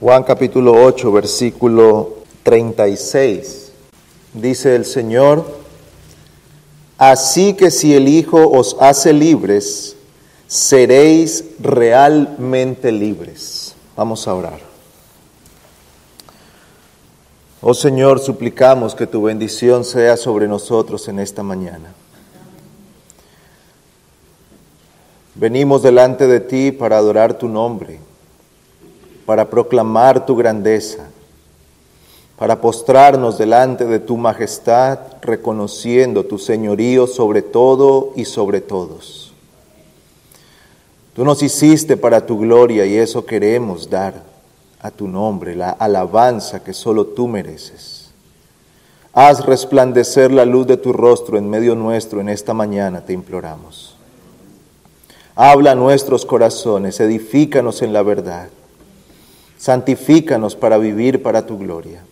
Juan capítulo 8, versículo 36. Dice el Señor, así que si el Hijo os hace libres, seréis realmente libres. Vamos a orar. Oh Señor, suplicamos que tu bendición sea sobre nosotros en esta mañana. Venimos delante de ti para adorar tu nombre para proclamar tu grandeza, para postrarnos delante de tu majestad, reconociendo tu señorío sobre todo y sobre todos. Tú nos hiciste para tu gloria y eso queremos dar a tu nombre, la alabanza que solo tú mereces. Haz resplandecer la luz de tu rostro en medio nuestro en esta mañana, te imploramos. Habla nuestros corazones, edifícanos en la verdad santifícanos para vivir para tu gloria.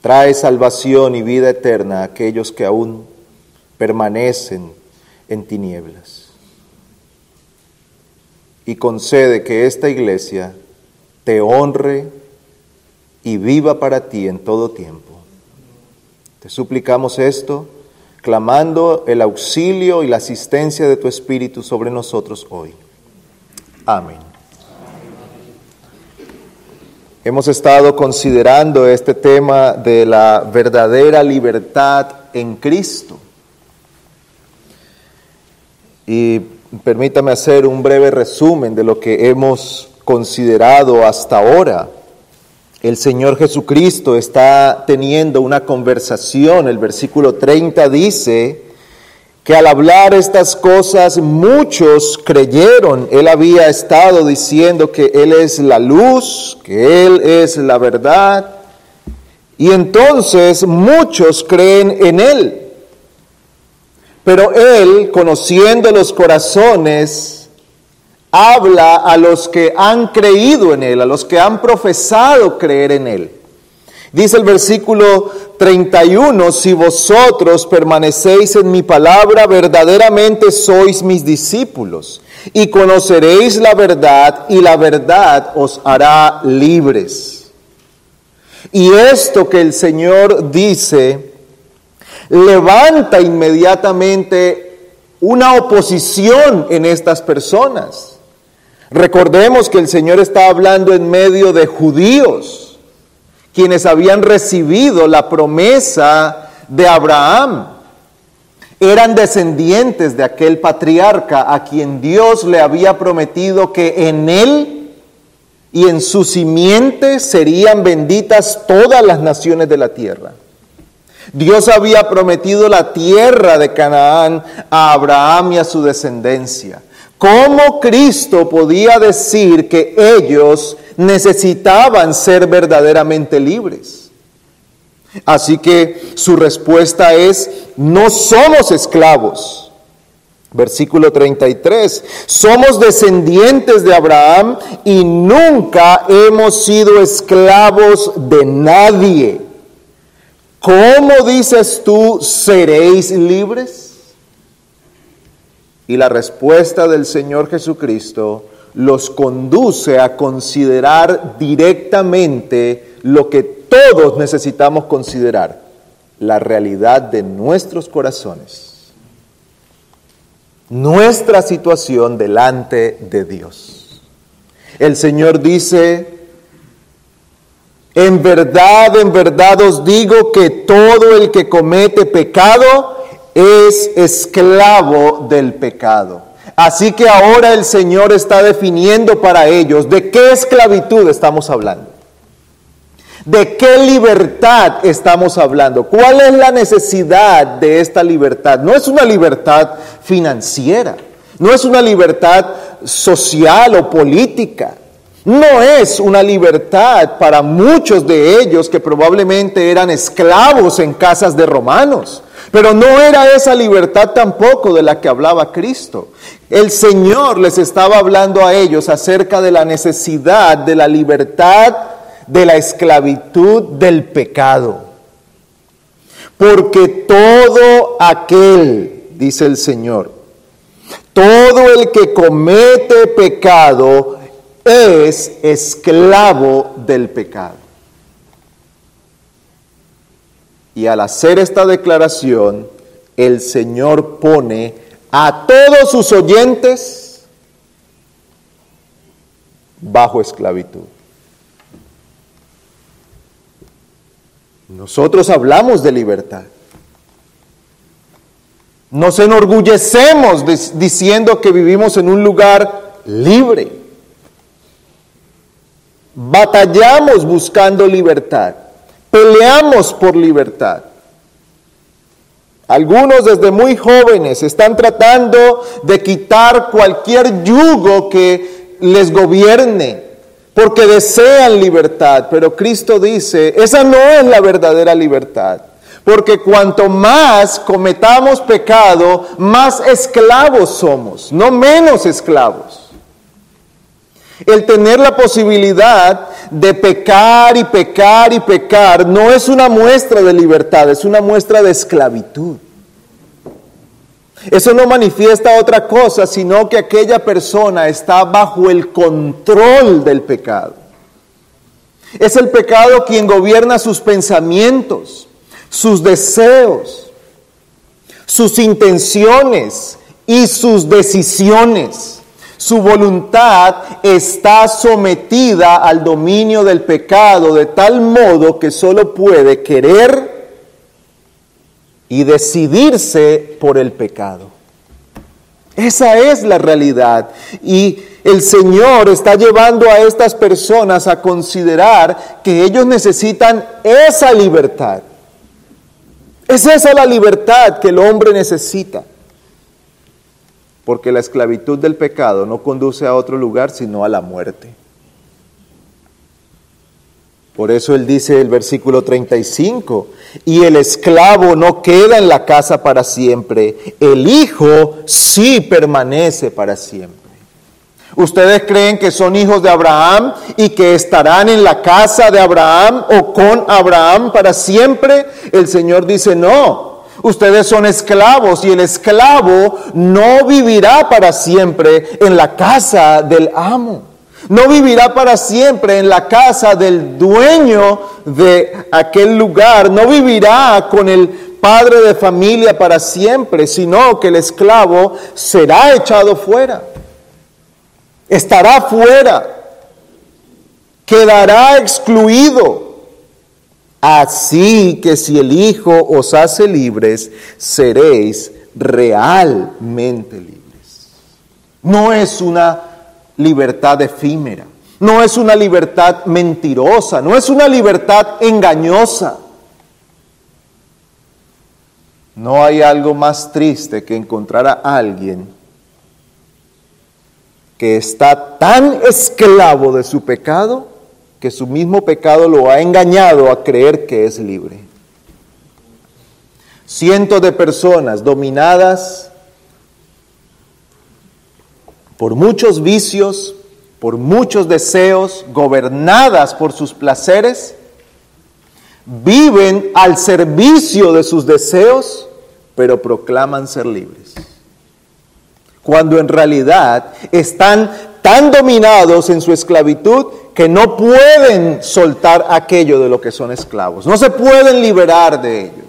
Trae salvación y vida eterna a aquellos que aún permanecen en tinieblas. Y concede que esta iglesia te honre y viva para ti en todo tiempo. Te suplicamos esto, clamando el auxilio y la asistencia de tu Espíritu sobre nosotros hoy. Amén. Hemos estado considerando este tema de la verdadera libertad en Cristo. Y permítame hacer un breve resumen de lo que hemos considerado hasta ahora. El Señor Jesucristo está teniendo una conversación. El versículo 30 dice, que al hablar estas cosas muchos creyeron. Él había estado diciendo que Él es la luz, que Él es la verdad. Y entonces muchos creen en Él. Pero Él, conociendo los corazones, habla a los que han creído en Él, a los que han profesado creer en Él. Dice el versículo 31, si vosotros permanecéis en mi palabra, verdaderamente sois mis discípulos y conoceréis la verdad y la verdad os hará libres. Y esto que el Señor dice levanta inmediatamente una oposición en estas personas. Recordemos que el Señor está hablando en medio de judíos quienes habían recibido la promesa de Abraham. Eran descendientes de aquel patriarca a quien Dios le había prometido que en él y en su simiente serían benditas todas las naciones de la tierra. Dios había prometido la tierra de Canaán a Abraham y a su descendencia. ¿Cómo Cristo podía decir que ellos necesitaban ser verdaderamente libres? Así que su respuesta es, no somos esclavos. Versículo 33, somos descendientes de Abraham y nunca hemos sido esclavos de nadie. ¿Cómo dices tú, seréis libres? Y la respuesta del Señor Jesucristo los conduce a considerar directamente lo que todos necesitamos considerar, la realidad de nuestros corazones, nuestra situación delante de Dios. El Señor dice, en verdad, en verdad os digo que todo el que comete pecado, es esclavo del pecado. Así que ahora el Señor está definiendo para ellos de qué esclavitud estamos hablando. ¿De qué libertad estamos hablando? ¿Cuál es la necesidad de esta libertad? No es una libertad financiera, no es una libertad social o política, no es una libertad para muchos de ellos que probablemente eran esclavos en casas de romanos. Pero no era esa libertad tampoco de la que hablaba Cristo. El Señor les estaba hablando a ellos acerca de la necesidad de la libertad de la esclavitud del pecado. Porque todo aquel, dice el Señor, todo el que comete pecado es esclavo del pecado. Y al hacer esta declaración, el Señor pone a todos sus oyentes bajo esclavitud. Nosotros hablamos de libertad. Nos enorgullecemos diciendo que vivimos en un lugar libre. Batallamos buscando libertad. Peleamos por libertad. Algunos desde muy jóvenes están tratando de quitar cualquier yugo que les gobierne, porque desean libertad, pero Cristo dice, esa no es la verdadera libertad. Porque cuanto más cometamos pecado, más esclavos somos, no menos esclavos. El tener la posibilidad de pecar y pecar y pecar no es una muestra de libertad, es una muestra de esclavitud. Eso no manifiesta otra cosa, sino que aquella persona está bajo el control del pecado. Es el pecado quien gobierna sus pensamientos, sus deseos, sus intenciones y sus decisiones. Su voluntad está sometida al dominio del pecado de tal modo que solo puede querer y decidirse por el pecado. Esa es la realidad. Y el Señor está llevando a estas personas a considerar que ellos necesitan esa libertad. Es esa la libertad que el hombre necesita. Porque la esclavitud del pecado no conduce a otro lugar sino a la muerte. Por eso él dice el versículo 35, y el esclavo no queda en la casa para siempre, el hijo sí permanece para siempre. ¿Ustedes creen que son hijos de Abraham y que estarán en la casa de Abraham o con Abraham para siempre? El Señor dice, no, ustedes son esclavos y el esclavo no vivirá para siempre en la casa del amo. No vivirá para siempre en la casa del dueño de aquel lugar. No vivirá con el padre de familia para siempre, sino que el esclavo será echado fuera. Estará fuera. Quedará excluido. Así que si el Hijo os hace libres, seréis realmente libres. No es una libertad efímera, no es una libertad mentirosa, no es una libertad engañosa. No hay algo más triste que encontrar a alguien que está tan esclavo de su pecado que su mismo pecado lo ha engañado a creer que es libre. Cientos de personas dominadas por muchos vicios, por muchos deseos, gobernadas por sus placeres, viven al servicio de sus deseos, pero proclaman ser libres. Cuando en realidad están tan dominados en su esclavitud que no pueden soltar aquello de lo que son esclavos, no se pueden liberar de ello.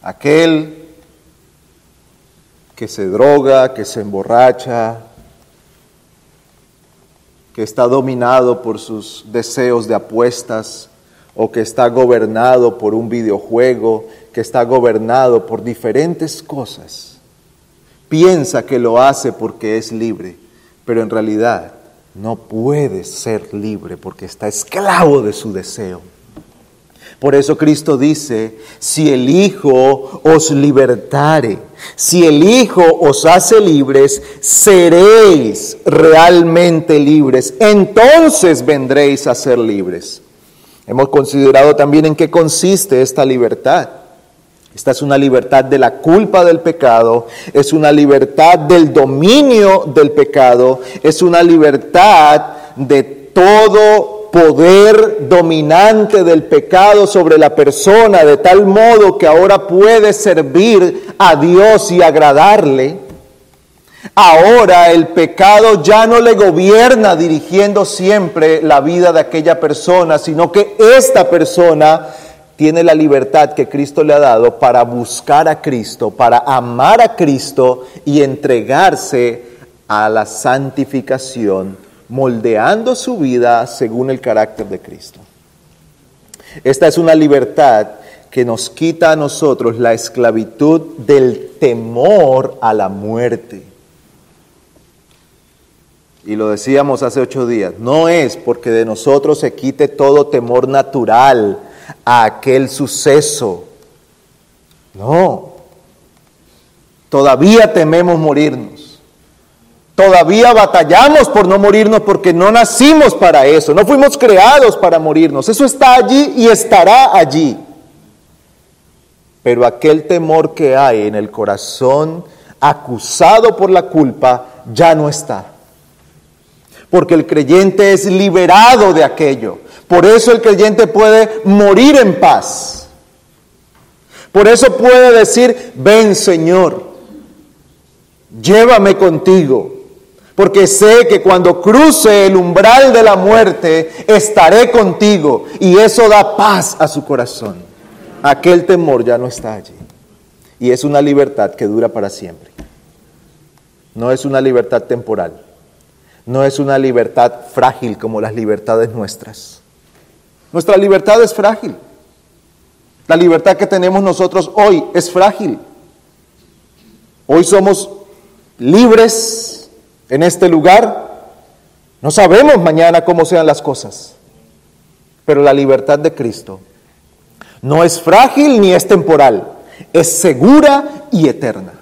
Aquel que se droga, que se emborracha, que está dominado por sus deseos de apuestas o que está gobernado por un videojuego, que está gobernado por diferentes cosas. Piensa que lo hace porque es libre, pero en realidad no puede ser libre porque está esclavo de su deseo. Por eso Cristo dice, si el Hijo os libertare, si el Hijo os hace libres, seréis realmente libres. Entonces vendréis a ser libres. Hemos considerado también en qué consiste esta libertad. Esta es una libertad de la culpa del pecado, es una libertad del dominio del pecado, es una libertad de todo poder dominante del pecado sobre la persona de tal modo que ahora puede servir a Dios y agradarle. Ahora el pecado ya no le gobierna dirigiendo siempre la vida de aquella persona, sino que esta persona tiene la libertad que Cristo le ha dado para buscar a Cristo, para amar a Cristo y entregarse a la santificación, moldeando su vida según el carácter de Cristo. Esta es una libertad que nos quita a nosotros la esclavitud del temor a la muerte. Y lo decíamos hace ocho días, no es porque de nosotros se quite todo temor natural a aquel suceso. No, todavía tememos morirnos. Todavía batallamos por no morirnos porque no nacimos para eso, no fuimos creados para morirnos. Eso está allí y estará allí. Pero aquel temor que hay en el corazón acusado por la culpa ya no está porque el creyente es liberado de aquello. Por eso el creyente puede morir en paz. Por eso puede decir, ven Señor, llévame contigo, porque sé que cuando cruce el umbral de la muerte, estaré contigo. Y eso da paz a su corazón. Aquel temor ya no está allí. Y es una libertad que dura para siempre. No es una libertad temporal no es una libertad frágil como las libertades nuestras. Nuestra libertad es frágil. La libertad que tenemos nosotros hoy es frágil. Hoy somos libres en este lugar. No sabemos mañana cómo sean las cosas. Pero la libertad de Cristo no es frágil ni es temporal. Es segura y eterna.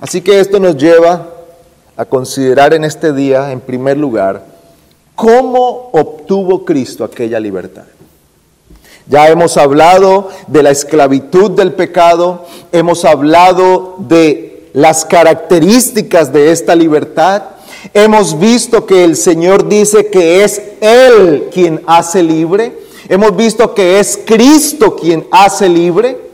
Así que esto nos lleva a considerar en este día, en primer lugar, cómo obtuvo Cristo aquella libertad. Ya hemos hablado de la esclavitud del pecado, hemos hablado de las características de esta libertad, hemos visto que el Señor dice que es Él quien hace libre, hemos visto que es Cristo quien hace libre.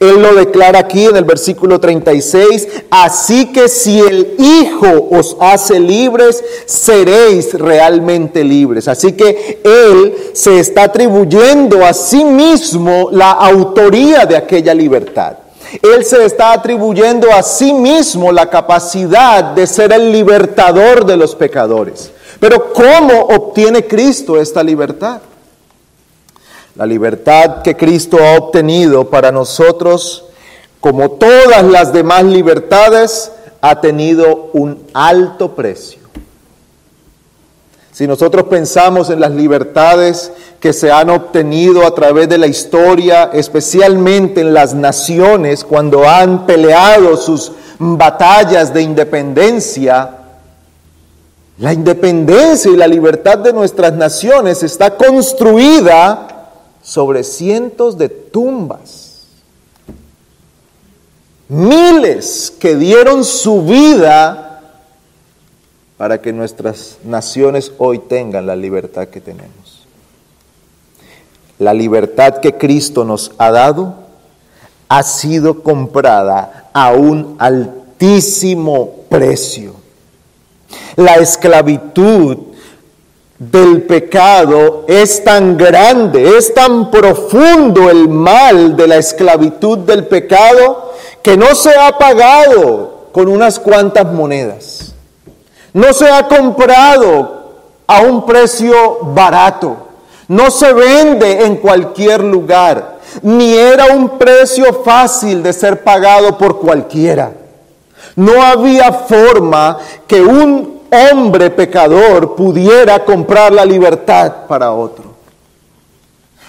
Él lo declara aquí en el versículo 36, así que si el Hijo os hace libres, seréis realmente libres. Así que Él se está atribuyendo a sí mismo la autoría de aquella libertad. Él se está atribuyendo a sí mismo la capacidad de ser el libertador de los pecadores. Pero ¿cómo obtiene Cristo esta libertad? La libertad que Cristo ha obtenido para nosotros, como todas las demás libertades, ha tenido un alto precio. Si nosotros pensamos en las libertades que se han obtenido a través de la historia, especialmente en las naciones, cuando han peleado sus batallas de independencia, la independencia y la libertad de nuestras naciones está construida sobre cientos de tumbas. Miles que dieron su vida para que nuestras naciones hoy tengan la libertad que tenemos. La libertad que Cristo nos ha dado ha sido comprada a un altísimo precio. La esclavitud del pecado es tan grande, es tan profundo el mal de la esclavitud del pecado que no se ha pagado con unas cuantas monedas. No se ha comprado a un precio barato. No se vende en cualquier lugar. Ni era un precio fácil de ser pagado por cualquiera. No había forma que un hombre pecador pudiera comprar la libertad para otro.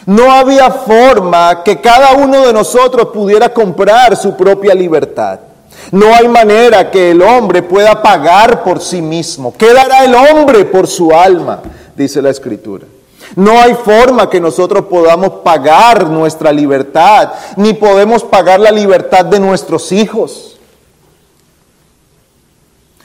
No había forma que cada uno de nosotros pudiera comprar su propia libertad. No hay manera que el hombre pueda pagar por sí mismo. ¿Qué dará el hombre por su alma? Dice la escritura. No hay forma que nosotros podamos pagar nuestra libertad, ni podemos pagar la libertad de nuestros hijos.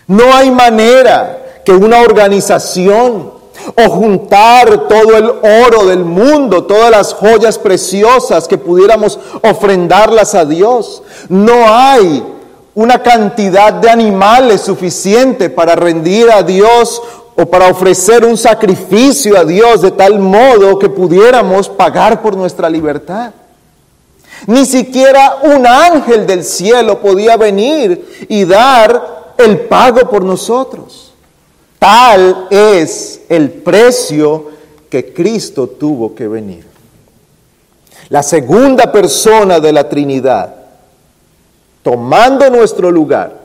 No hay manera que una organización o juntar todo el oro del mundo, todas las joyas preciosas que pudiéramos ofrendarlas a Dios. No hay una cantidad de animales suficiente para rendir a Dios o para ofrecer un sacrificio a Dios de tal modo que pudiéramos pagar por nuestra libertad. Ni siquiera un ángel del cielo podía venir y dar el pago por nosotros. Tal es el precio que Cristo tuvo que venir. La segunda persona de la Trinidad tomando nuestro lugar,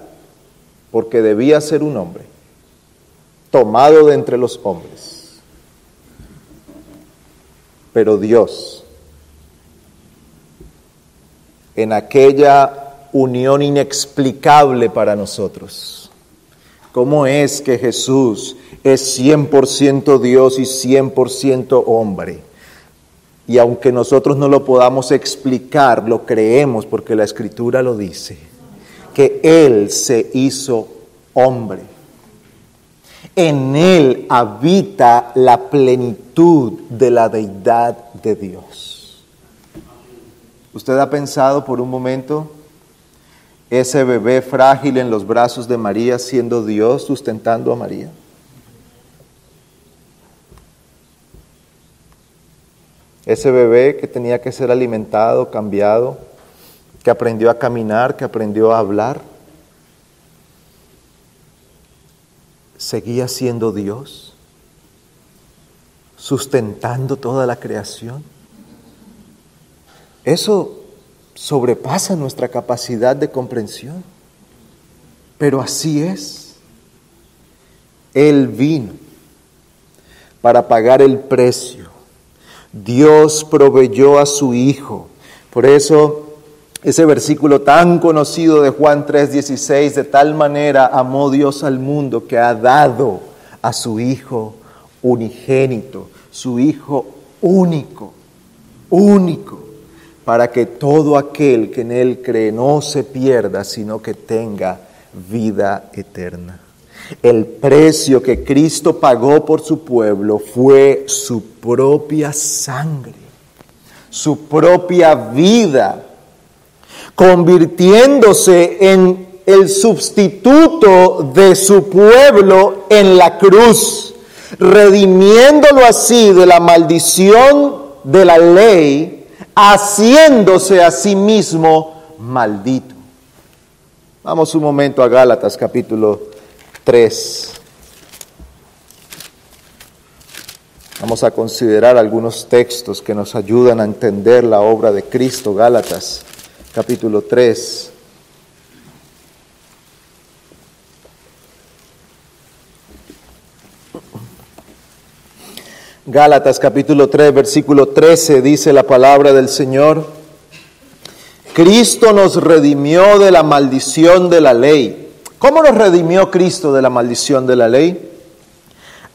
porque debía ser un hombre, tomado de entre los hombres. Pero Dios, en aquella unión inexplicable para nosotros, ¿cómo es que Jesús es 100% Dios y 100% hombre? Y aunque nosotros no lo podamos explicar, lo creemos porque la escritura lo dice, que Él se hizo hombre. En Él habita la plenitud de la deidad de Dios. ¿Usted ha pensado por un momento ese bebé frágil en los brazos de María siendo Dios sustentando a María? Ese bebé que tenía que ser alimentado, cambiado, que aprendió a caminar, que aprendió a hablar, seguía siendo Dios, sustentando toda la creación. Eso sobrepasa nuestra capacidad de comprensión, pero así es. Él vino para pagar el precio Dios proveyó a su Hijo. Por eso ese versículo tan conocido de Juan 3:16, de tal manera amó Dios al mundo que ha dado a su Hijo unigénito, su Hijo único, único, para que todo aquel que en Él cree no se pierda, sino que tenga vida eterna. El precio que Cristo pagó por su pueblo fue su propia sangre, su propia vida, convirtiéndose en el sustituto de su pueblo en la cruz, redimiéndolo así de la maldición de la ley, haciéndose a sí mismo maldito. Vamos un momento a Gálatas capítulo 3. Vamos a considerar algunos textos que nos ayudan a entender la obra de Cristo, Gálatas, capítulo 3. Gálatas capítulo 3, versículo 13 dice la palabra del Señor, Cristo nos redimió de la maldición de la ley ¿Cómo nos redimió Cristo de la maldición de la ley?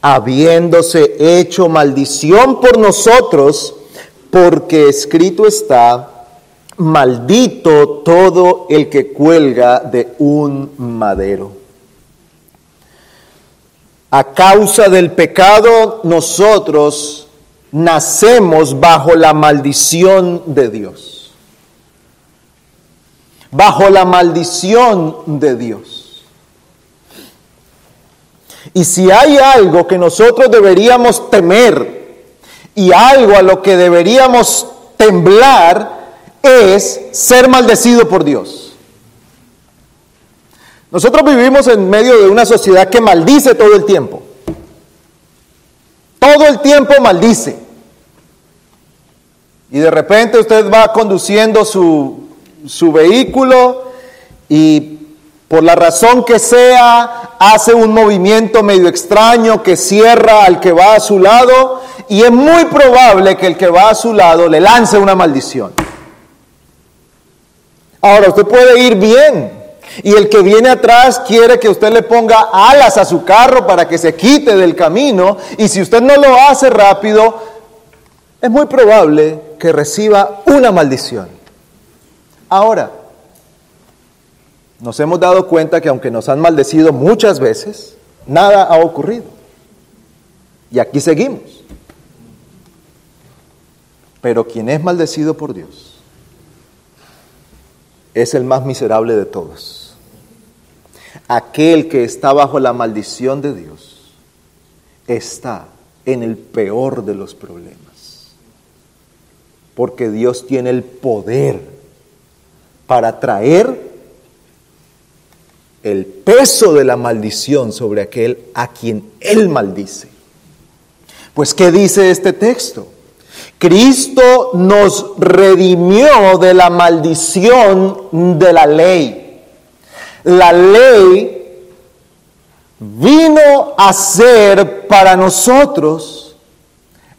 Habiéndose hecho maldición por nosotros, porque escrito está, maldito todo el que cuelga de un madero. A causa del pecado nosotros nacemos bajo la maldición de Dios. Bajo la maldición de Dios. Y si hay algo que nosotros deberíamos temer y algo a lo que deberíamos temblar, es ser maldecido por Dios. Nosotros vivimos en medio de una sociedad que maldice todo el tiempo. Todo el tiempo maldice. Y de repente usted va conduciendo su, su vehículo y por la razón que sea, hace un movimiento medio extraño que cierra al que va a su lado y es muy probable que el que va a su lado le lance una maldición. Ahora, usted puede ir bien y el que viene atrás quiere que usted le ponga alas a su carro para que se quite del camino y si usted no lo hace rápido, es muy probable que reciba una maldición. Ahora, nos hemos dado cuenta que aunque nos han maldecido muchas veces, nada ha ocurrido. Y aquí seguimos. Pero quien es maldecido por Dios es el más miserable de todos. Aquel que está bajo la maldición de Dios está en el peor de los problemas. Porque Dios tiene el poder para traer el peso de la maldición sobre aquel a quien Él maldice. Pues, ¿qué dice este texto? Cristo nos redimió de la maldición de la ley. La ley vino a ser para nosotros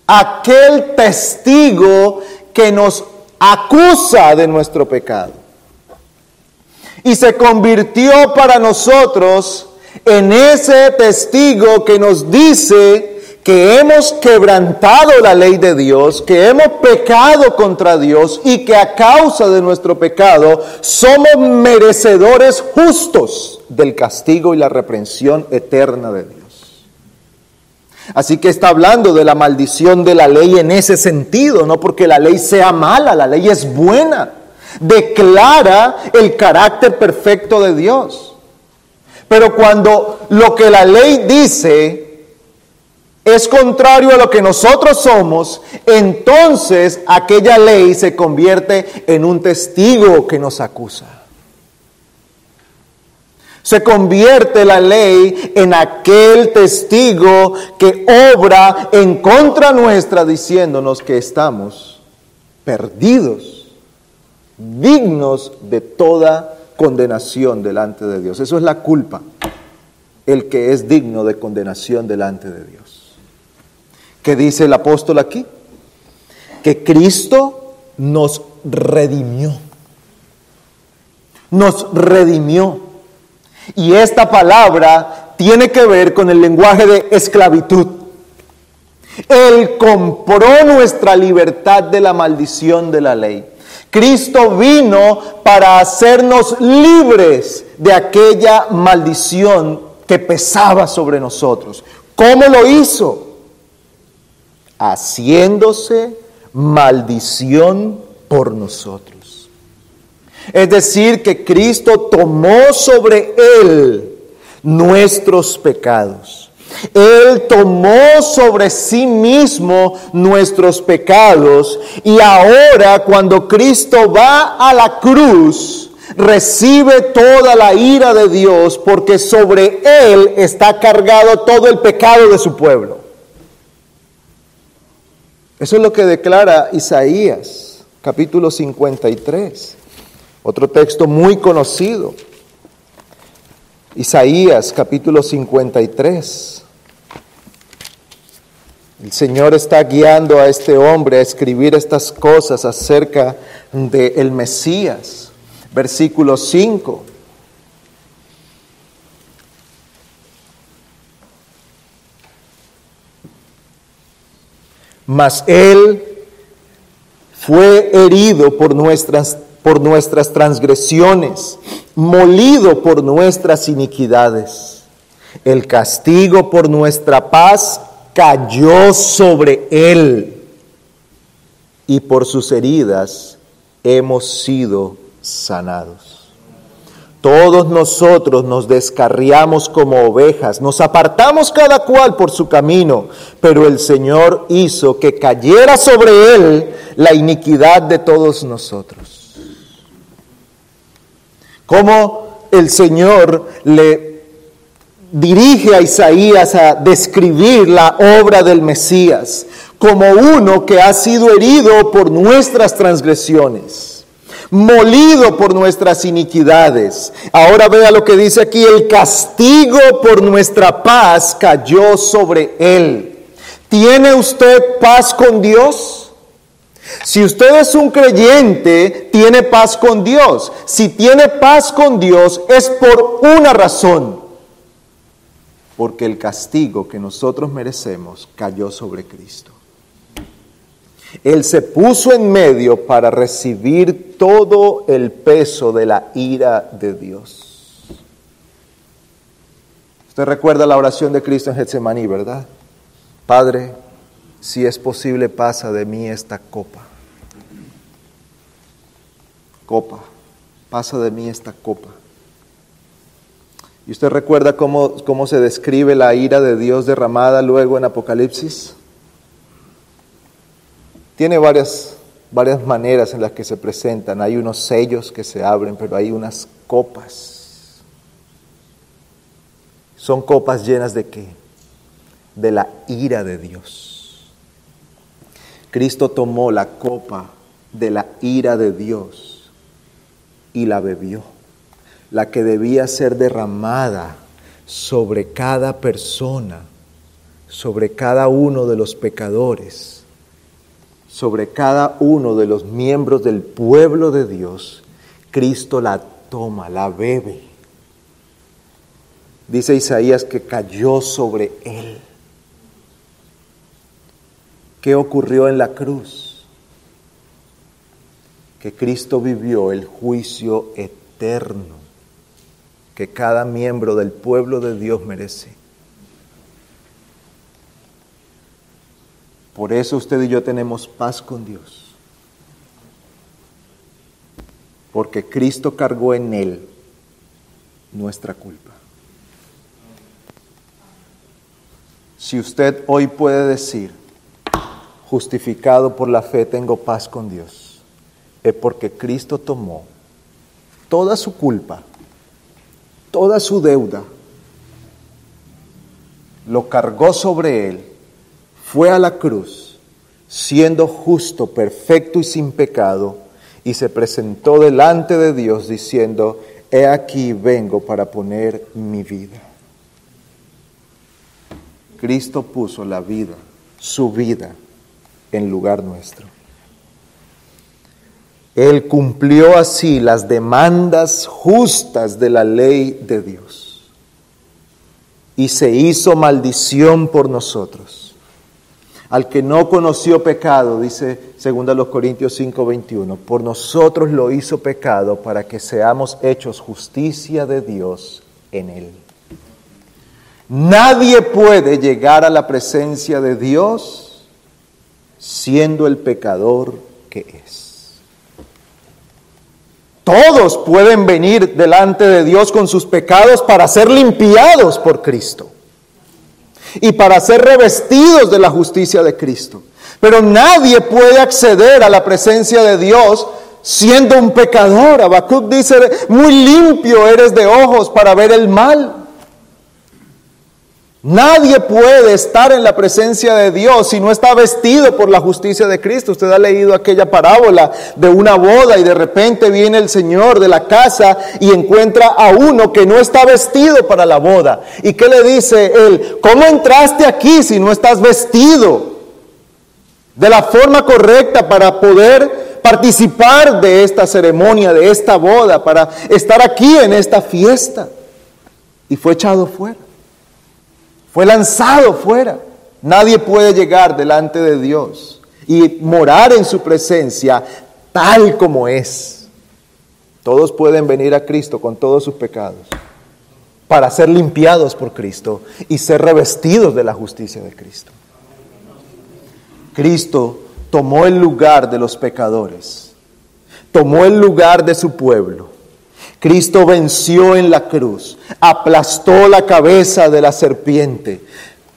aquel testigo que nos acusa de nuestro pecado. Y se convirtió para nosotros en ese testigo que nos dice que hemos quebrantado la ley de Dios, que hemos pecado contra Dios y que a causa de nuestro pecado somos merecedores justos del castigo y la reprensión eterna de Dios. Así que está hablando de la maldición de la ley en ese sentido, no porque la ley sea mala, la ley es buena, declara el carácter perfecto de Dios. Pero cuando lo que la ley dice es contrario a lo que nosotros somos, entonces aquella ley se convierte en un testigo que nos acusa. Se convierte la ley en aquel testigo que obra en contra nuestra diciéndonos que estamos perdidos, dignos de toda condenación delante de Dios. Eso es la culpa, el que es digno de condenación delante de Dios. ¿Qué dice el apóstol aquí? Que Cristo nos redimió. Nos redimió. Y esta palabra tiene que ver con el lenguaje de esclavitud. Él compró nuestra libertad de la maldición de la ley. Cristo vino para hacernos libres de aquella maldición que pesaba sobre nosotros. ¿Cómo lo hizo? Haciéndose maldición por nosotros. Es decir, que Cristo tomó sobre él nuestros pecados. Él tomó sobre sí mismo nuestros pecados y ahora cuando Cristo va a la cruz, recibe toda la ira de Dios porque sobre él está cargado todo el pecado de su pueblo. Eso es lo que declara Isaías, capítulo 53, otro texto muy conocido. Isaías, capítulo 53. El Señor está guiando a este hombre a escribir estas cosas acerca del el Mesías. Versículo 5. Mas Él fue herido por nuestras, por nuestras transgresiones, molido por nuestras iniquidades. El castigo por nuestra paz cayó sobre Él y por sus heridas hemos sido sanados. Todos nosotros nos descarriamos como ovejas, nos apartamos cada cual por su camino, pero el Señor hizo que cayera sobre él la iniquidad de todos nosotros. Como el Señor le dirige a Isaías a describir la obra del Mesías como uno que ha sido herido por nuestras transgresiones molido por nuestras iniquidades. Ahora vea lo que dice aquí, el castigo por nuestra paz cayó sobre él. ¿Tiene usted paz con Dios? Si usted es un creyente, tiene paz con Dios. Si tiene paz con Dios es por una razón. Porque el castigo que nosotros merecemos cayó sobre Cristo. Él se puso en medio para recibir todo el peso de la ira de Dios. Usted recuerda la oración de Cristo en Getsemaní, ¿verdad? Padre, si es posible, pasa de mí esta copa. Copa, pasa de mí esta copa. ¿Y usted recuerda cómo, cómo se describe la ira de Dios derramada luego en Apocalipsis? Tiene varias, varias maneras en las que se presentan. Hay unos sellos que se abren, pero hay unas copas. Son copas llenas de qué? De la ira de Dios. Cristo tomó la copa de la ira de Dios y la bebió la que debía ser derramada sobre cada persona, sobre cada uno de los pecadores, sobre cada uno de los miembros del pueblo de Dios, Cristo la toma, la bebe. Dice Isaías que cayó sobre él. ¿Qué ocurrió en la cruz? Que Cristo vivió el juicio eterno que cada miembro del pueblo de Dios merece. Por eso usted y yo tenemos paz con Dios. Porque Cristo cargó en Él nuestra culpa. Si usted hoy puede decir, justificado por la fe tengo paz con Dios, es porque Cristo tomó toda su culpa toda su deuda, lo cargó sobre él, fue a la cruz, siendo justo, perfecto y sin pecado, y se presentó delante de Dios diciendo, he aquí vengo para poner mi vida. Cristo puso la vida, su vida, en lugar nuestro. Él cumplió así las demandas justas de la ley de Dios y se hizo maldición por nosotros. Al que no conoció pecado, dice 2 Corintios 5:21, por nosotros lo hizo pecado para que seamos hechos justicia de Dios en él. Nadie puede llegar a la presencia de Dios siendo el pecador que es. Todos pueden venir delante de Dios con sus pecados para ser limpiados por Cristo y para ser revestidos de la justicia de Cristo. Pero nadie puede acceder a la presencia de Dios siendo un pecador. Habacuc dice, muy limpio eres de ojos para ver el mal. Nadie puede estar en la presencia de Dios si no está vestido por la justicia de Cristo. Usted ha leído aquella parábola de una boda y de repente viene el Señor de la casa y encuentra a uno que no está vestido para la boda. ¿Y qué le dice él? ¿Cómo entraste aquí si no estás vestido de la forma correcta para poder participar de esta ceremonia, de esta boda, para estar aquí en esta fiesta? Y fue echado fuera. Fue lanzado fuera. Nadie puede llegar delante de Dios y morar en su presencia tal como es. Todos pueden venir a Cristo con todos sus pecados para ser limpiados por Cristo y ser revestidos de la justicia de Cristo. Cristo tomó el lugar de los pecadores, tomó el lugar de su pueblo Cristo venció en la cruz, aplastó la cabeza de la serpiente,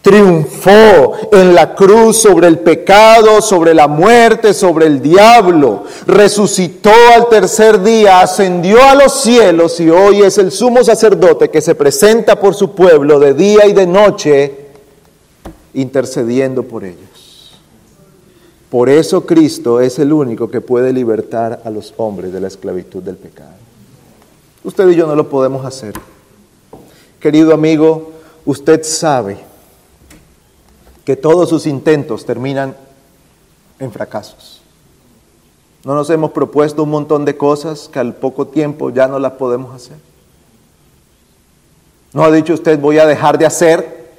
triunfó en la cruz sobre el pecado, sobre la muerte, sobre el diablo, resucitó al tercer día, ascendió a los cielos y hoy es el sumo sacerdote que se presenta por su pueblo de día y de noche, intercediendo por ellos. Por eso Cristo es el único que puede libertar a los hombres de la esclavitud del pecado. Usted y yo no lo podemos hacer. Querido amigo, usted sabe que todos sus intentos terminan en fracasos. No nos hemos propuesto un montón de cosas que al poco tiempo ya no las podemos hacer. ¿No ha dicho usted voy a dejar de hacer?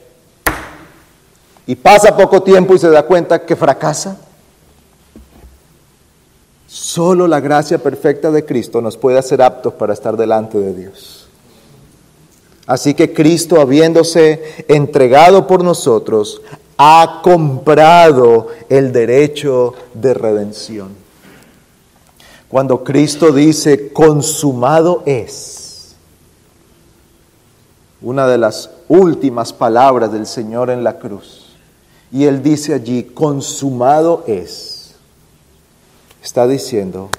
Y pasa poco tiempo y se da cuenta que fracasa. Solo la gracia perfecta de Cristo nos puede hacer aptos para estar delante de Dios. Así que Cristo, habiéndose entregado por nosotros, ha comprado el derecho de redención. Cuando Cristo dice, consumado es, una de las últimas palabras del Señor en la cruz. Y Él dice allí, consumado es. Está diciendo,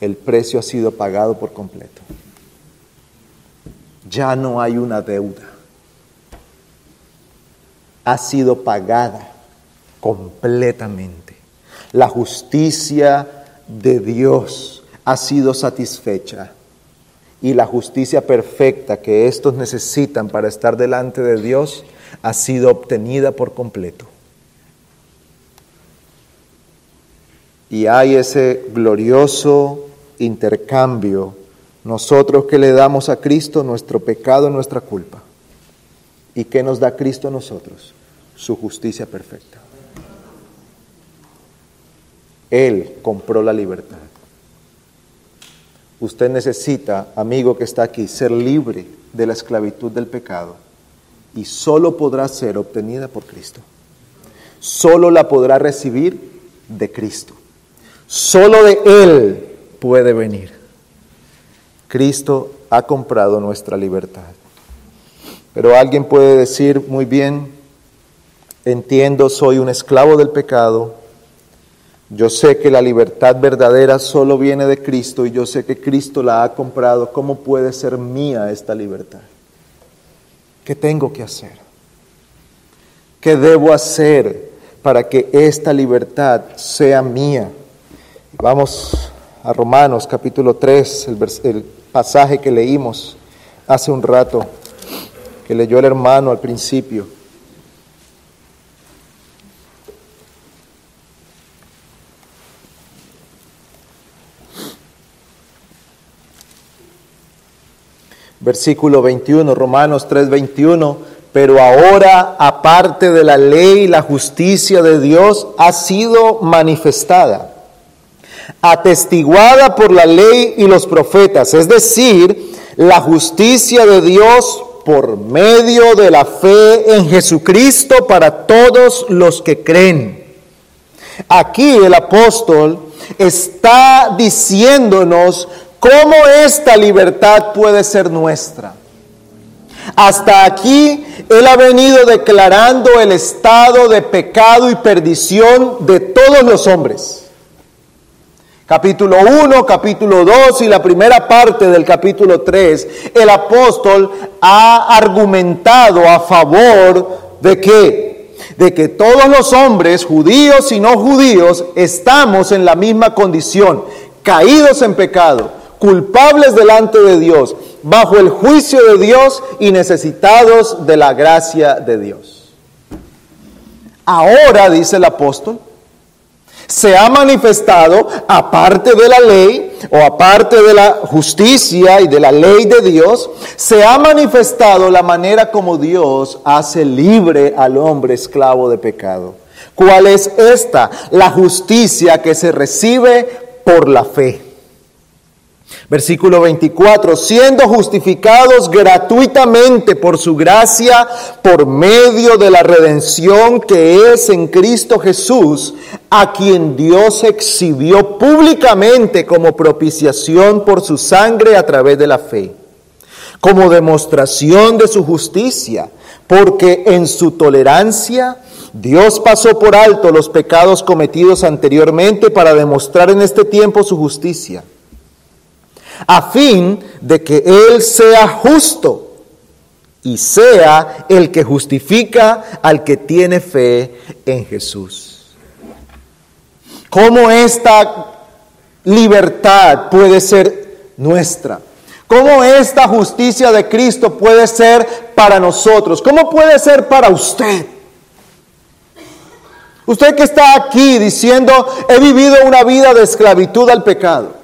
el precio ha sido pagado por completo. Ya no hay una deuda. Ha sido pagada completamente. La justicia de Dios ha sido satisfecha y la justicia perfecta que estos necesitan para estar delante de Dios ha sido obtenida por completo. Y hay ese glorioso intercambio, nosotros que le damos a Cristo nuestro pecado, nuestra culpa. ¿Y qué nos da Cristo a nosotros? Su justicia perfecta. Él compró la libertad. Usted necesita, amigo que está aquí, ser libre de la esclavitud del pecado y solo podrá ser obtenida por Cristo. Solo la podrá recibir de Cristo. Solo de Él puede venir. Cristo ha comprado nuestra libertad. Pero alguien puede decir muy bien, entiendo, soy un esclavo del pecado, yo sé que la libertad verdadera solo viene de Cristo y yo sé que Cristo la ha comprado. ¿Cómo puede ser mía esta libertad? ¿Qué tengo que hacer? ¿Qué debo hacer para que esta libertad sea mía? Vamos a Romanos capítulo 3, el, el pasaje que leímos hace un rato, que leyó el hermano al principio. Versículo 21, Romanos 3, 21. Pero ahora, aparte de la ley, la justicia de Dios ha sido manifestada, atestiguada por la ley y los profetas, es decir, la justicia de Dios por medio de la fe en Jesucristo para todos los que creen. Aquí el apóstol está diciéndonos ¿Cómo esta libertad puede ser nuestra? Hasta aquí Él ha venido declarando el estado de pecado y perdición de todos los hombres. Capítulo 1, capítulo 2 y la primera parte del capítulo 3, el apóstol ha argumentado a favor de que de que todos los hombres, judíos y no judíos, estamos en la misma condición, caídos en pecado, culpables delante de Dios, bajo el juicio de Dios y necesitados de la gracia de Dios. Ahora, dice el apóstol, se ha manifestado, aparte de la ley o aparte de la justicia y de la ley de Dios, se ha manifestado la manera como Dios hace libre al hombre esclavo de pecado. ¿Cuál es esta? La justicia que se recibe por la fe. Versículo 24, siendo justificados gratuitamente por su gracia, por medio de la redención que es en Cristo Jesús, a quien Dios exhibió públicamente como propiciación por su sangre a través de la fe, como demostración de su justicia, porque en su tolerancia Dios pasó por alto los pecados cometidos anteriormente para demostrar en este tiempo su justicia a fin de que Él sea justo y sea el que justifica al que tiene fe en Jesús. ¿Cómo esta libertad puede ser nuestra? ¿Cómo esta justicia de Cristo puede ser para nosotros? ¿Cómo puede ser para usted? Usted que está aquí diciendo, he vivido una vida de esclavitud al pecado.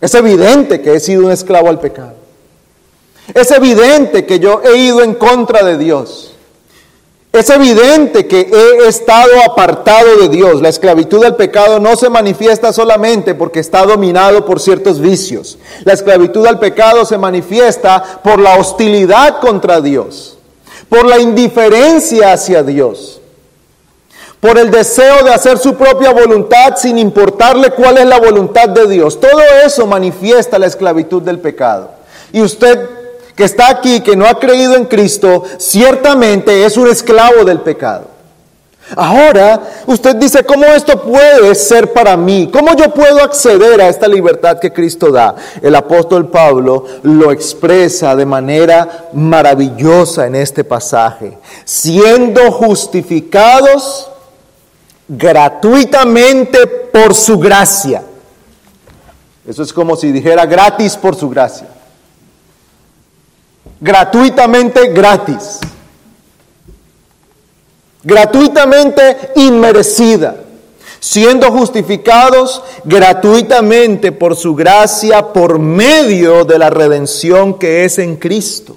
Es evidente que he sido un esclavo al pecado. Es evidente que yo he ido en contra de Dios. Es evidente que he estado apartado de Dios. La esclavitud del pecado no se manifiesta solamente porque está dominado por ciertos vicios. La esclavitud al pecado se manifiesta por la hostilidad contra Dios, por la indiferencia hacia Dios por el deseo de hacer su propia voluntad sin importarle cuál es la voluntad de Dios. Todo eso manifiesta la esclavitud del pecado. Y usted que está aquí, que no ha creído en Cristo, ciertamente es un esclavo del pecado. Ahora usted dice, ¿cómo esto puede ser para mí? ¿Cómo yo puedo acceder a esta libertad que Cristo da? El apóstol Pablo lo expresa de manera maravillosa en este pasaje. Siendo justificados gratuitamente por su gracia. Eso es como si dijera gratis por su gracia. Gratuitamente gratis gratuitamente inmerecida, siendo justificados gratuitamente por su gracia por medio de la redención que es en Cristo.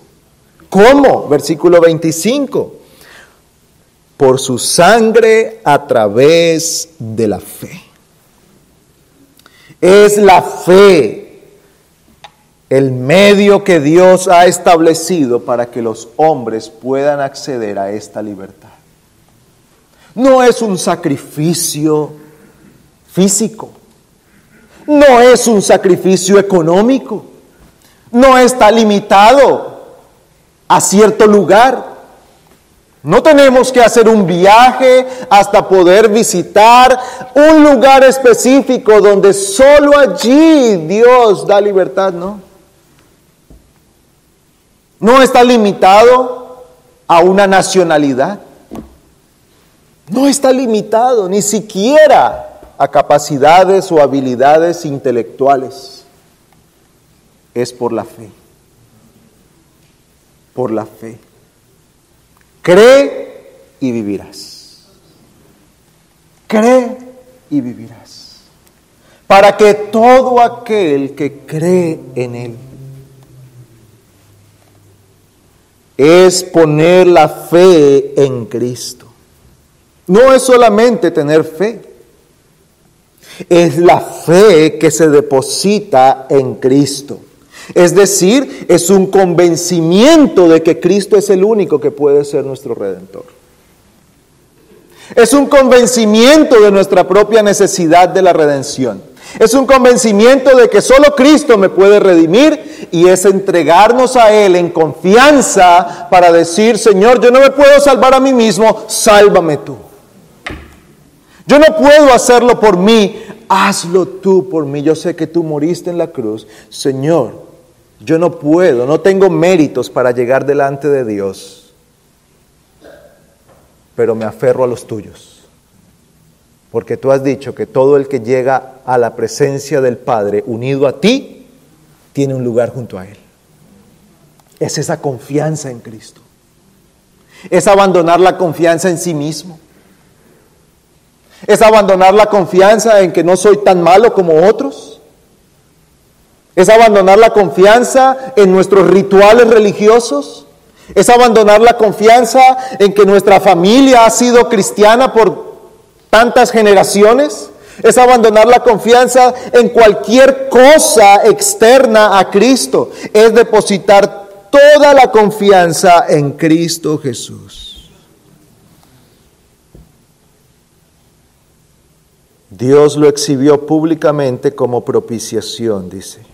¿Cómo? Versículo 25. Por su sangre a través de la fe. Es la fe el medio que Dios ha establecido para que los hombres puedan acceder a esta libertad. No es un sacrificio físico. No es un sacrificio económico. No está limitado a cierto lugar. No tenemos que hacer un viaje hasta poder visitar un lugar específico donde solo allí Dios da libertad, ¿no? No está limitado a una nacionalidad. No está limitado ni siquiera a capacidades o habilidades intelectuales. Es por la fe. Por la fe. Cree y vivirás. Cree y vivirás. Para que todo aquel que cree en Él es poner la fe en Cristo. No es solamente tener fe, es la fe que se deposita en Cristo. Es decir, es un convencimiento de que Cristo es el único que puede ser nuestro redentor. Es un convencimiento de nuestra propia necesidad de la redención. Es un convencimiento de que solo Cristo me puede redimir y es entregarnos a Él en confianza para decir, Señor, yo no me puedo salvar a mí mismo, sálvame tú. Yo no puedo hacerlo por mí, hazlo tú por mí. Yo sé que tú moriste en la cruz. Señor, yo no puedo, no tengo méritos para llegar delante de Dios, pero me aferro a los tuyos. Porque tú has dicho que todo el que llega a la presencia del Padre unido a ti, tiene un lugar junto a Él. Es esa confianza en Cristo. Es abandonar la confianza en sí mismo. Es abandonar la confianza en que no soy tan malo como otros. Es abandonar la confianza en nuestros rituales religiosos. Es abandonar la confianza en que nuestra familia ha sido cristiana por tantas generaciones. Es abandonar la confianza en cualquier cosa externa a Cristo. Es depositar toda la confianza en Cristo Jesús. Dios lo exhibió públicamente como propiciación, dice.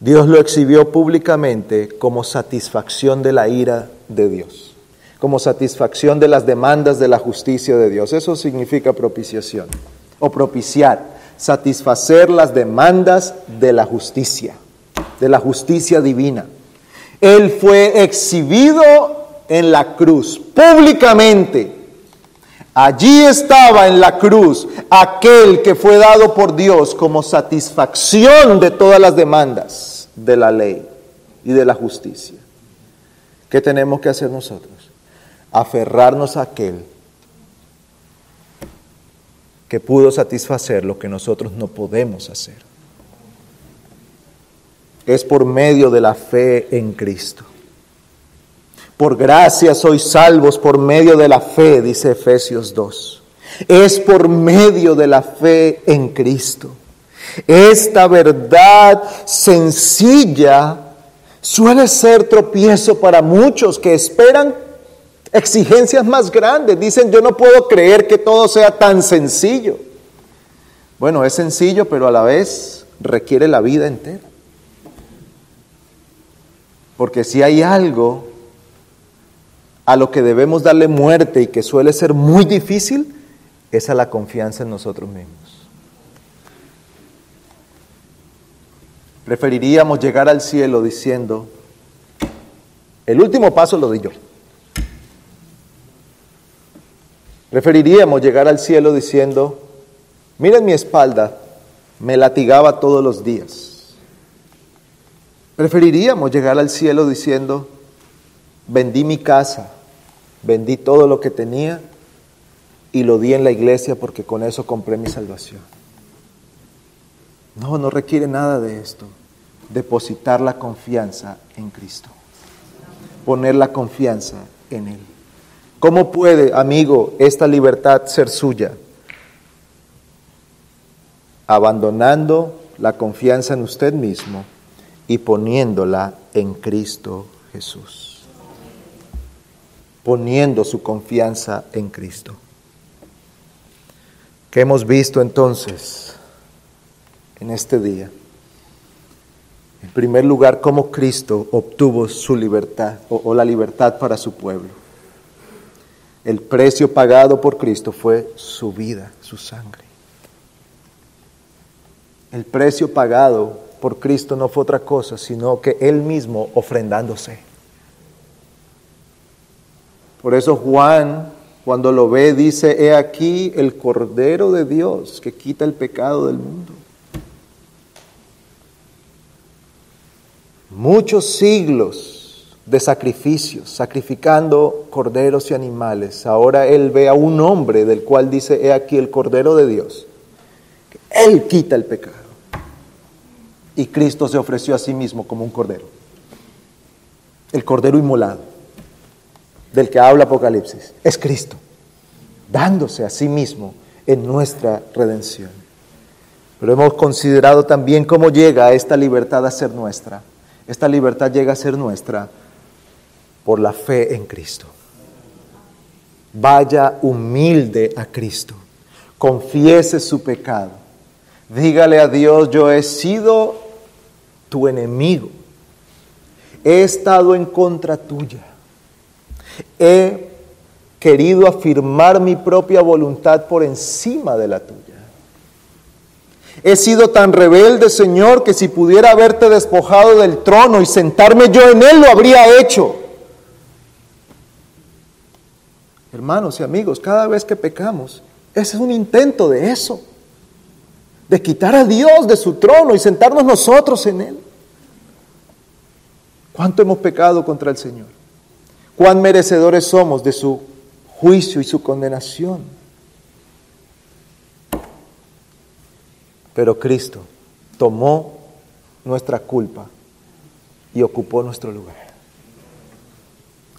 Dios lo exhibió públicamente como satisfacción de la ira de Dios, como satisfacción de las demandas de la justicia de Dios. Eso significa propiciación o propiciar, satisfacer las demandas de la justicia, de la justicia divina. Él fue exhibido en la cruz públicamente Allí estaba en la cruz aquel que fue dado por Dios como satisfacción de todas las demandas de la ley y de la justicia. ¿Qué tenemos que hacer nosotros? Aferrarnos a aquel que pudo satisfacer lo que nosotros no podemos hacer. Es por medio de la fe en Cristo. Por gracia sois salvos por medio de la fe, dice Efesios 2. Es por medio de la fe en Cristo. Esta verdad sencilla suele ser tropiezo para muchos que esperan exigencias más grandes. Dicen, yo no puedo creer que todo sea tan sencillo. Bueno, es sencillo, pero a la vez requiere la vida entera. Porque si hay algo a lo que debemos darle muerte y que suele ser muy difícil, es a la confianza en nosotros mismos. Preferiríamos llegar al cielo diciendo, el último paso lo di yo. Preferiríamos llegar al cielo diciendo, miren mi espalda, me latigaba todos los días. Preferiríamos llegar al cielo diciendo, vendí mi casa, vendí todo lo que tenía y lo di en la iglesia porque con eso compré mi salvación. No, no requiere nada de esto. Depositar la confianza en Cristo. Poner la confianza en Él. ¿Cómo puede, amigo, esta libertad ser suya? Abandonando la confianza en usted mismo y poniéndola en Cristo Jesús. Poniendo su confianza en Cristo. ¿Qué hemos visto entonces en este día? En primer lugar, cómo Cristo obtuvo su libertad o, o la libertad para su pueblo. El precio pagado por Cristo fue su vida, su sangre. El precio pagado por Cristo no fue otra cosa, sino que Él mismo ofrendándose. Por eso Juan, cuando lo ve, dice, he aquí el Cordero de Dios que quita el pecado del mundo. Muchos siglos de sacrificios, sacrificando corderos y animales. Ahora él ve a un hombre del cual dice, he aquí el Cordero de Dios. Él quita el pecado. Y Cristo se ofreció a sí mismo como un cordero. El cordero inmolado, del que habla Apocalipsis, es Cristo, dándose a sí mismo en nuestra redención. Pero hemos considerado también cómo llega esta libertad a ser nuestra. Esta libertad llega a ser nuestra por la fe en Cristo. Vaya humilde a Cristo, confiese su pecado, dígale a Dios, yo he sido tu enemigo, he estado en contra tuya, he querido afirmar mi propia voluntad por encima de la tuya. He sido tan rebelde, Señor, que si pudiera haberte despojado del trono y sentarme yo en él, lo habría hecho. Hermanos y amigos, cada vez que pecamos, ese es un intento de eso, de quitar a Dios de su trono y sentarnos nosotros en Él. ¿Cuánto hemos pecado contra el Señor? ¿Cuán merecedores somos de su juicio y su condenación? Pero Cristo tomó nuestra culpa y ocupó nuestro lugar.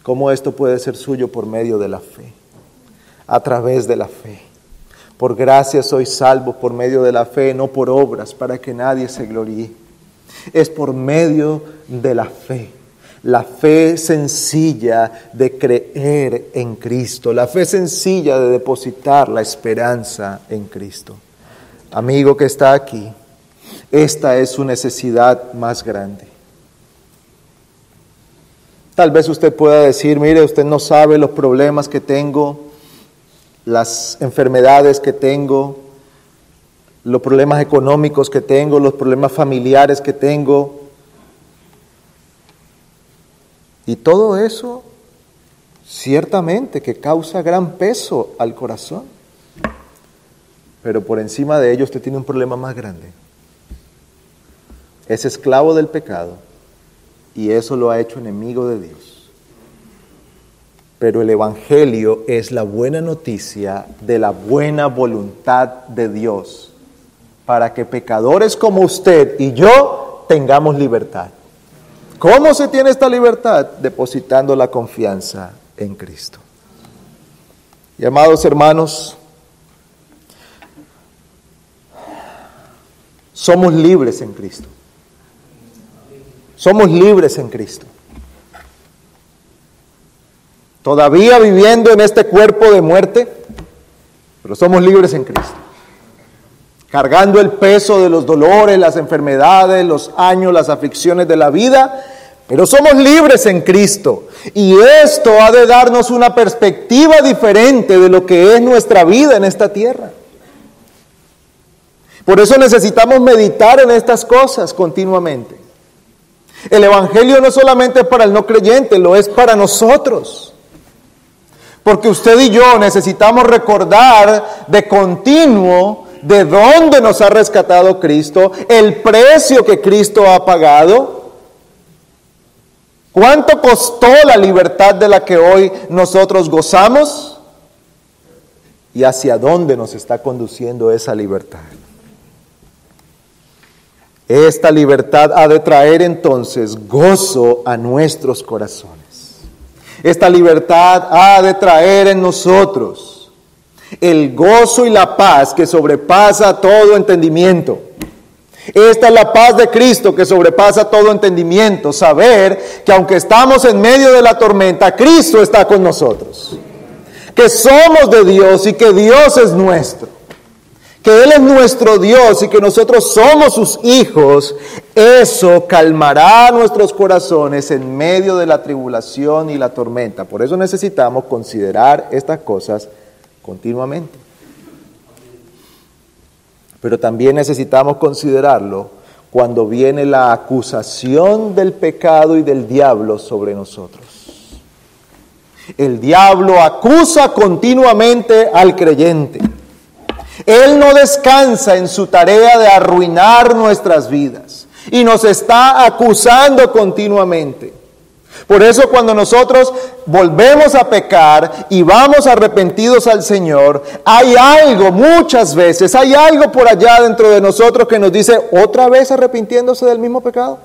¿Cómo esto puede ser suyo por medio de la fe? A través de la fe. Por gracia soy salvo por medio de la fe, no por obras, para que nadie se gloríe. Es por medio de la fe. La fe sencilla de creer en Cristo. La fe sencilla de depositar la esperanza en Cristo. Amigo que está aquí, esta es su necesidad más grande. Tal vez usted pueda decir, mire, usted no sabe los problemas que tengo, las enfermedades que tengo, los problemas económicos que tengo, los problemas familiares que tengo. Y todo eso ciertamente que causa gran peso al corazón. Pero por encima de ello usted tiene un problema más grande. Es esclavo del pecado y eso lo ha hecho enemigo de Dios. Pero el Evangelio es la buena noticia de la buena voluntad de Dios para que pecadores como usted y yo tengamos libertad. ¿Cómo se tiene esta libertad? Depositando la confianza en Cristo. Y amados hermanos, somos libres en Cristo. Somos libres en Cristo. Todavía viviendo en este cuerpo de muerte, pero somos libres en Cristo. Cargando el peso de los dolores, las enfermedades, los años, las aflicciones de la vida, Pero somos libres en Cristo y esto ha de darnos una perspectiva diferente de lo que es nuestra vida en esta tierra. Por eso necesitamos meditar en estas cosas continuamente. El Evangelio no solamente es para el no creyente, lo es para nosotros. Porque usted y yo necesitamos recordar de continuo de dónde nos ha rescatado Cristo, el precio que Cristo ha pagado ¿Cuánto costó la libertad de la que hoy nosotros gozamos? ¿Y hacia dónde nos está conduciendo esa libertad? Esta libertad ha de traer entonces gozo a nuestros corazones. Esta libertad ha de traer en nosotros el gozo y la paz que sobrepasa todo entendimiento. Esta es la paz de Cristo que sobrepasa todo entendimiento, saber que aunque estamos en medio de la tormenta, Cristo está con nosotros, que somos de Dios y que Dios es nuestro, que Él es nuestro Dios y que nosotros somos sus hijos, eso calmará nuestros corazones en medio de la tribulación y la tormenta. Por eso necesitamos considerar estas cosas continuamente. Pero también necesitamos considerarlo cuando viene la acusación del pecado y del diablo sobre nosotros. El diablo acusa continuamente al creyente. Él no descansa en su tarea de arruinar nuestras vidas y nos está acusando continuamente. Por eso cuando nosotros volvemos a pecar y vamos arrepentidos al Señor, hay algo, muchas veces, hay algo por allá dentro de nosotros que nos dice, otra vez arrepintiéndose del mismo pecado.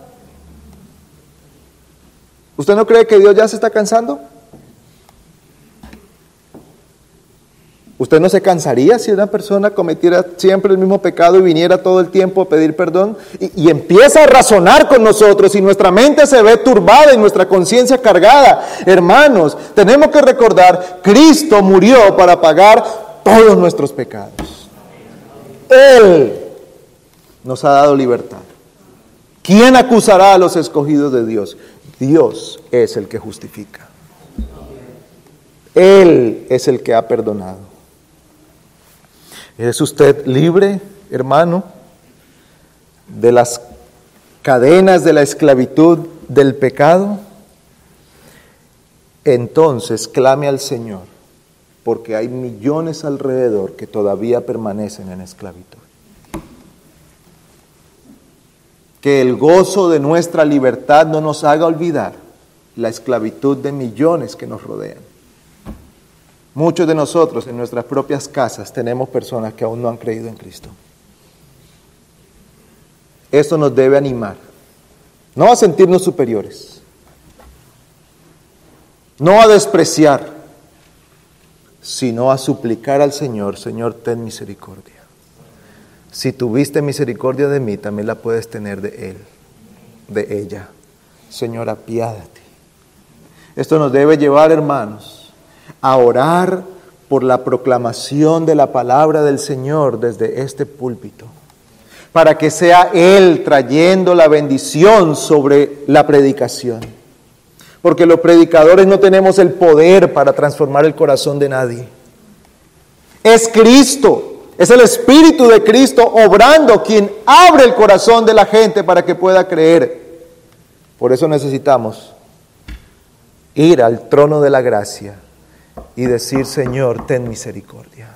¿Usted no cree que Dios ya se está cansando? ¿Usted no se cansaría si una persona cometiera siempre el mismo pecado y viniera todo el tiempo a pedir perdón? Y, empieza a razonar con nosotros y nuestra mente se ve turbada y nuestra conciencia cargada. Hermanos, tenemos que recordar, Cristo murió para pagar todos nuestros pecados. Él nos ha dado libertad. ¿Quién acusará a los escogidos de Dios? Dios es el que justifica. Él es el que ha perdonado. ¿Es usted libre, hermano, de las cadenas de la esclavitud del pecado? Entonces clame al Señor, porque hay millones alrededor que todavía permanecen en esclavitud. Que el gozo de nuestra libertad no nos haga olvidar la esclavitud de millones que nos rodean. Muchos de nosotros en nuestras propias casas tenemos personas que aún no han creído en Cristo. Esto nos debe animar, no a sentirnos superiores, no a despreciar, sino a suplicar al Señor, Señor, ten misericordia. Si tuviste misericordia de mí, también la puedes tener de Él, de ella. Señor, apiádate. Esto nos debe llevar, hermanos, a orar por la proclamación de la palabra del Señor desde este púlpito, para que sea Él trayendo la bendición sobre la predicación. Porque los predicadores no tenemos el poder para transformar el corazón de nadie. Es Cristo, es el Espíritu de Cristo obrando quien abre el corazón de la gente para que pueda creer. Por eso necesitamos ir al trono de la gracia y decir, Señor, ten misericordia.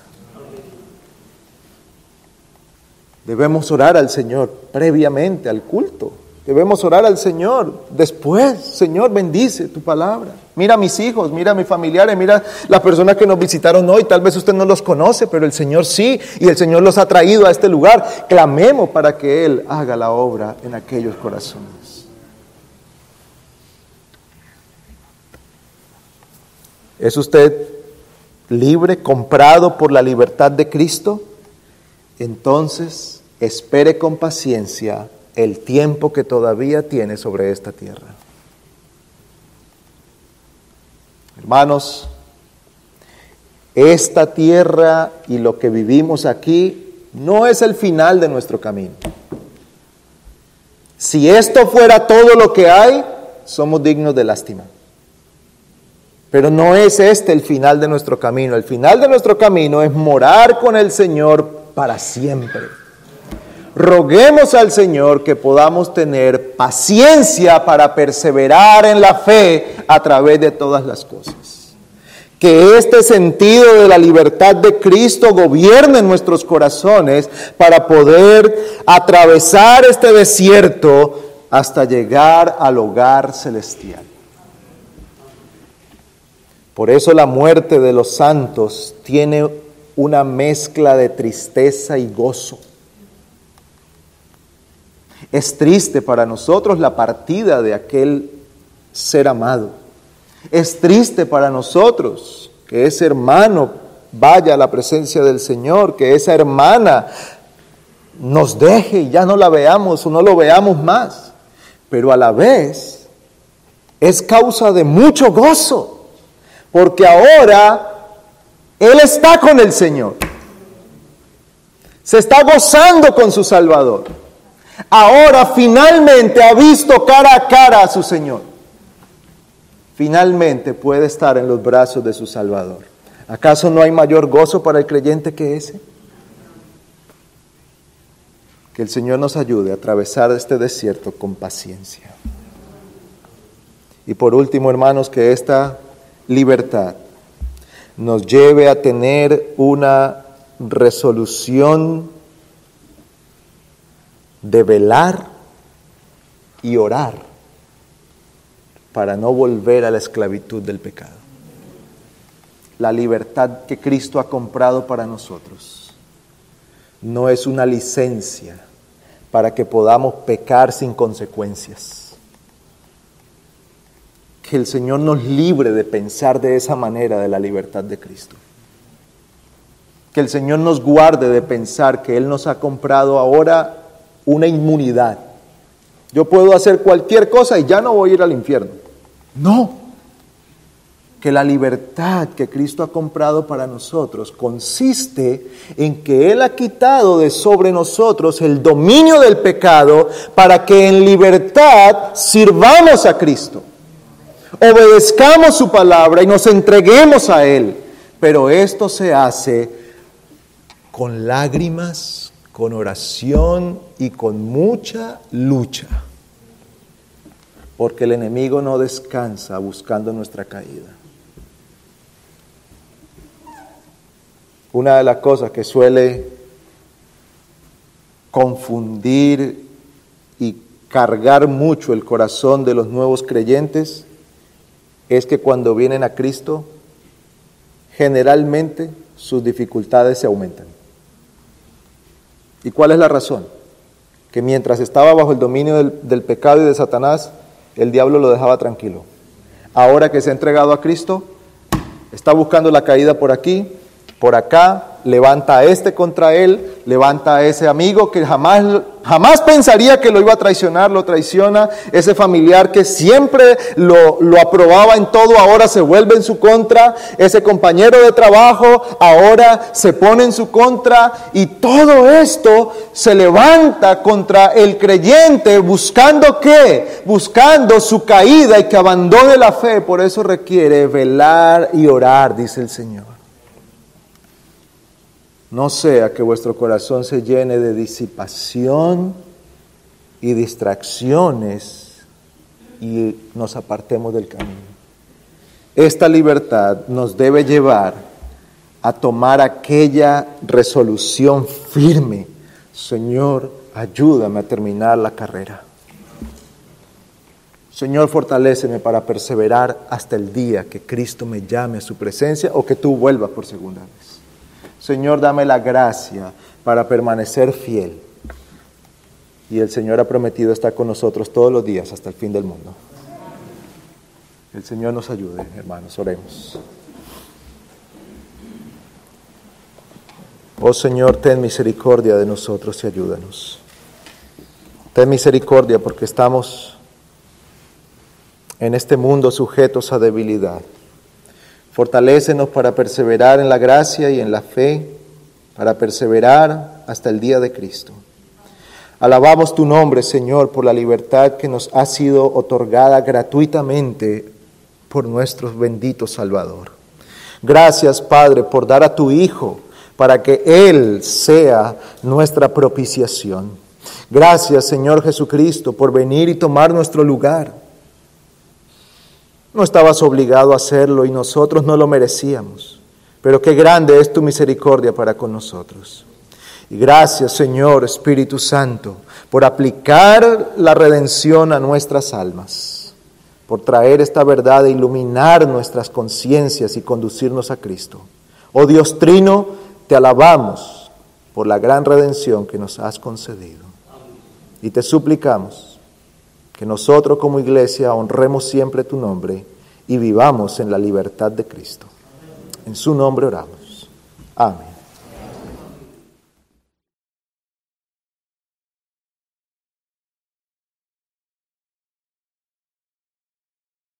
Debemos orar al Señor previamente al culto. Debemos orar al Señor después. Señor, bendice tu palabra. Mira a mis hijos, mira a mis familiares, mira las personas que nos visitaron hoy. Tal vez usted no los conoce, pero el Señor sí. Y el Señor los ha traído a este lugar. Clamemos para que Él haga la obra en aquellos corazones. ¿Es usted libre, comprado por la libertad de Cristo? Entonces espere con paciencia el tiempo que todavía tiene sobre esta tierra. Hermanos, esta tierra y lo que vivimos aquí no es el final de nuestro camino. Si esto fuera todo lo que hay, somos dignos de lástima. Pero no es este el final de nuestro camino. El final de nuestro camino es morar con el Señor para siempre. Roguemos al Señor que podamos tener paciencia para perseverar en la fe a través de todas las cosas. Que este sentido de la libertad de Cristo gobierne nuestros corazones para poder atravesar este desierto hasta llegar al hogar celestial. Por eso la muerte de los santos tiene una mezcla de tristeza y gozo. Es triste para nosotros la partida de aquel ser amado. Es triste para nosotros que ese hermano vaya a la presencia del Señor, que esa hermana nos deje y ya no la veamos o no lo veamos más. Pero a la vez es causa de mucho gozo, porque ahora Él está con el Señor. Se está gozando con su Salvador. Ahora finalmente ha visto cara a cara a su Señor finalmente puede estar en los brazos de su Salvador. ¿Acaso no hay mayor gozo para el creyente que ese? Que el Señor nos ayude a atravesar este desierto con paciencia. Y por último, hermanos, que esta libertad nos lleve a tener una resolución de velar y orar para no volver a la esclavitud del pecado. La libertad que Cristo ha comprado para nosotros no es una licencia para que podamos pecar sin consecuencias. Que el Señor nos libre de pensar de esa manera de la libertad de Cristo. Que el Señor nos guarde de pensar que Él nos ha comprado ahora una inmunidad yo puedo hacer cualquier cosa y ya no voy a ir al infierno. No. Que la libertad que Cristo ha comprado para nosotros consiste en que Él ha quitado de sobre nosotros el dominio del pecado para que en libertad sirvamos a Cristo. Obedezcamos su palabra y nos entreguemos a Él. Pero esto se hace con lágrimas, con oración y con mucha lucha, porque el enemigo no descansa buscando nuestra caída. Una de las cosas que suele confundir y cargar mucho el corazón de los nuevos creyentes es que cuando vienen a Cristo, generalmente sus dificultades se aumentan. ¿Y cuál es la razón? Que mientras estaba bajo el dominio del, pecado y de Satanás, el diablo lo dejaba tranquilo. Ahora que se ha entregado a Cristo, está buscando la caída por aquí, por acá, levanta a este contra él, levanta a ese amigo que jamás, jamás pensaría que lo iba a traicionar, lo traiciona, ese familiar que siempre lo, lo aprobaba en todo, ahora se vuelve en su contra, ese compañero de trabajo ahora se pone en su contra y todo esto se levanta contra el creyente buscando qué? Buscando su caída y que abandone la fe, por eso requiere velar y orar, dice el Señor. No sea que vuestro corazón se llene de disipación y distracciones y nos apartemos del camino. Esta libertad nos debe llevar a tomar aquella resolución firme. Señor, ayúdame a terminar la carrera. Señor, fortaléceme para perseverar hasta el día que Cristo me llame a su presencia o que tú vuelvas por segunda vez. Señor, dame la gracia para permanecer fiel. Y el Señor ha prometido estar con nosotros todos los días hasta el fin del mundo. El Señor nos ayude, hermanos, oremos. Oh Señor, ten misericordia de nosotros y ayúdanos. Ten misericordia porque estamos en este mundo sujetos a debilidad. Fortalécenos para perseverar en la gracia y en la fe, para perseverar hasta el día de Cristo. Alabamos tu nombre, Señor, por la libertad que nos ha sido otorgada gratuitamente por nuestro bendito Salvador. Gracias, Padre, por dar a tu Hijo para que Él sea nuestra propiciación. Gracias, Señor Jesucristo, por venir y tomar nuestro lugar. No estabas obligado a hacerlo y nosotros no lo merecíamos, pero qué grande es tu misericordia para con nosotros. Y gracias, Señor Espíritu Santo, por aplicar la redención a nuestras almas, por traer esta verdad e iluminar nuestras conciencias y conducirnos a Cristo. Oh Dios Trino, te alabamos por la gran redención que nos has concedido. Y te suplicamos que nosotros como iglesia honremos siempre tu nombre y vivamos en la libertad de Cristo. En su nombre oramos. Amén.